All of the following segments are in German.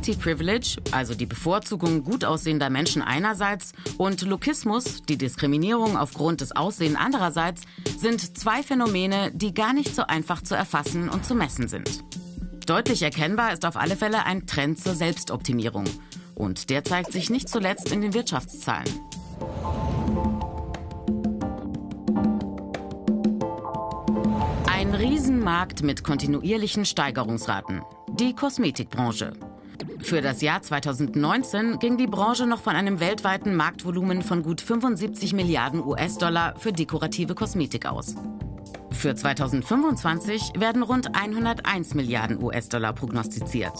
Pretty Privilege, also die Bevorzugung gut aussehender Menschen einerseits, und Lookismus, die Diskriminierung aufgrund des Aussehens andererseits, sind zwei Phänomene, die gar nicht so einfach zu erfassen und zu messen sind. Deutlich erkennbar ist auf alle Fälle ein Trend zur Selbstoptimierung. Und der zeigt sich nicht zuletzt in den Wirtschaftszahlen. Ein Riesenmarkt mit kontinuierlichen Steigerungsraten. Die Kosmetikbranche. Für das Jahr 2019 ging die Branche noch von einem weltweiten Marktvolumen von gut 75 Milliarden US-Dollar für dekorative Kosmetik aus. Für 2025 werden rund 101 Milliarden US-Dollar prognostiziert.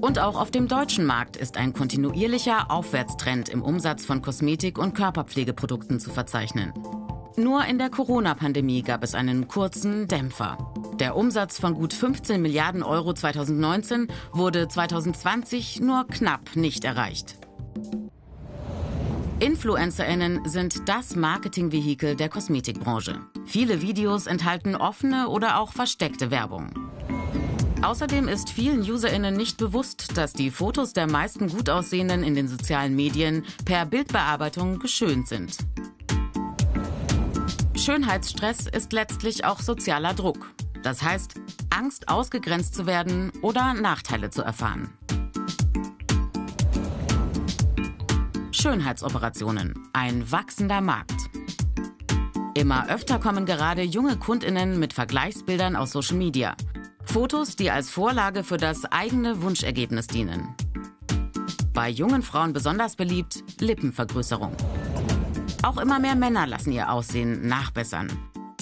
Und auch auf dem deutschen Markt ist ein kontinuierlicher Aufwärtstrend im Umsatz von Kosmetik- und Körperpflegeprodukten zu verzeichnen. Nur in der Corona-Pandemie gab es einen kurzen Dämpfer. Der Umsatz von gut 15 Milliarden Euro 2019 wurde 2020 nur knapp nicht erreicht. InfluencerInnen sind das Marketingvehikel der Kosmetikbranche. Viele Videos enthalten offene oder auch versteckte Werbung. Außerdem ist vielen UserInnen nicht bewusst, dass die Fotos der meisten gut aussehenden in den sozialen Medien per Bildbearbeitung geschönt sind. Schönheitsstress ist letztlich auch sozialer Druck. Das heißt, Angst, ausgegrenzt zu werden oder Nachteile zu erfahren. Schönheitsoperationen. Ein wachsender Markt. Immer öfter kommen gerade junge Kundinnen mit Vergleichsbildern aus Social Media. Fotos, die als Vorlage für das eigene Wunschergebnis dienen. Bei jungen Frauen besonders beliebt Lippenvergrößerung. Auch immer mehr Männer lassen ihr Aussehen nachbessern.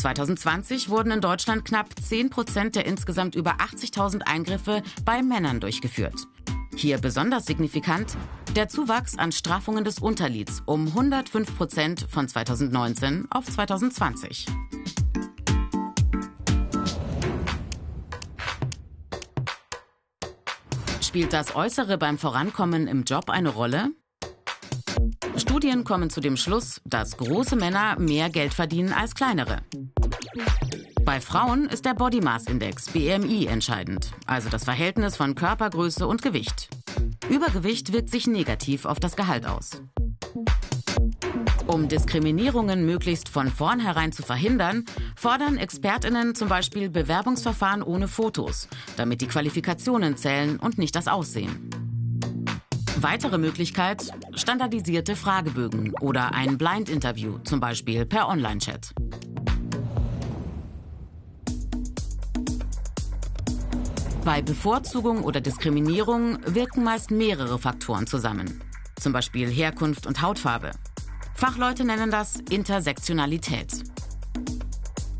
2020 wurden in Deutschland knapp 10 Prozent der insgesamt über 80.000 Eingriffe bei Männern durchgeführt. Hier besonders signifikant der Zuwachs an Straffungen des Unterlids um 105 Prozent von 2019 auf 2020. Spielt das Äußere beim Vorankommen im Job eine Rolle? Studien kommen zu dem Schluss, dass große Männer mehr Geld verdienen als kleinere. Bei Frauen ist der Body Mass Index BMI entscheidend, also das Verhältnis von Körpergröße und Gewicht. Übergewicht wirkt sich negativ auf das Gehalt aus. Um Diskriminierungen möglichst von vornherein zu verhindern, fordern Expertinnen zum Beispiel Bewerbungsverfahren ohne Fotos, damit die Qualifikationen zählen und nicht das Aussehen. Weitere Möglichkeit, standardisierte Fragebögen oder ein Blind-Interview, zum Beispiel per Online-Chat. Bei Bevorzugung oder Diskriminierung wirken meist mehrere Faktoren zusammen, zum Beispiel Herkunft und Hautfarbe. Fachleute nennen das Intersektionalität.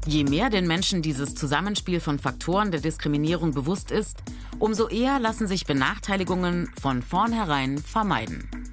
Je mehr den Menschen dieses Zusammenspiel von Faktoren der Diskriminierung bewusst ist, umso eher lassen sich Benachteiligungen von vornherein vermeiden.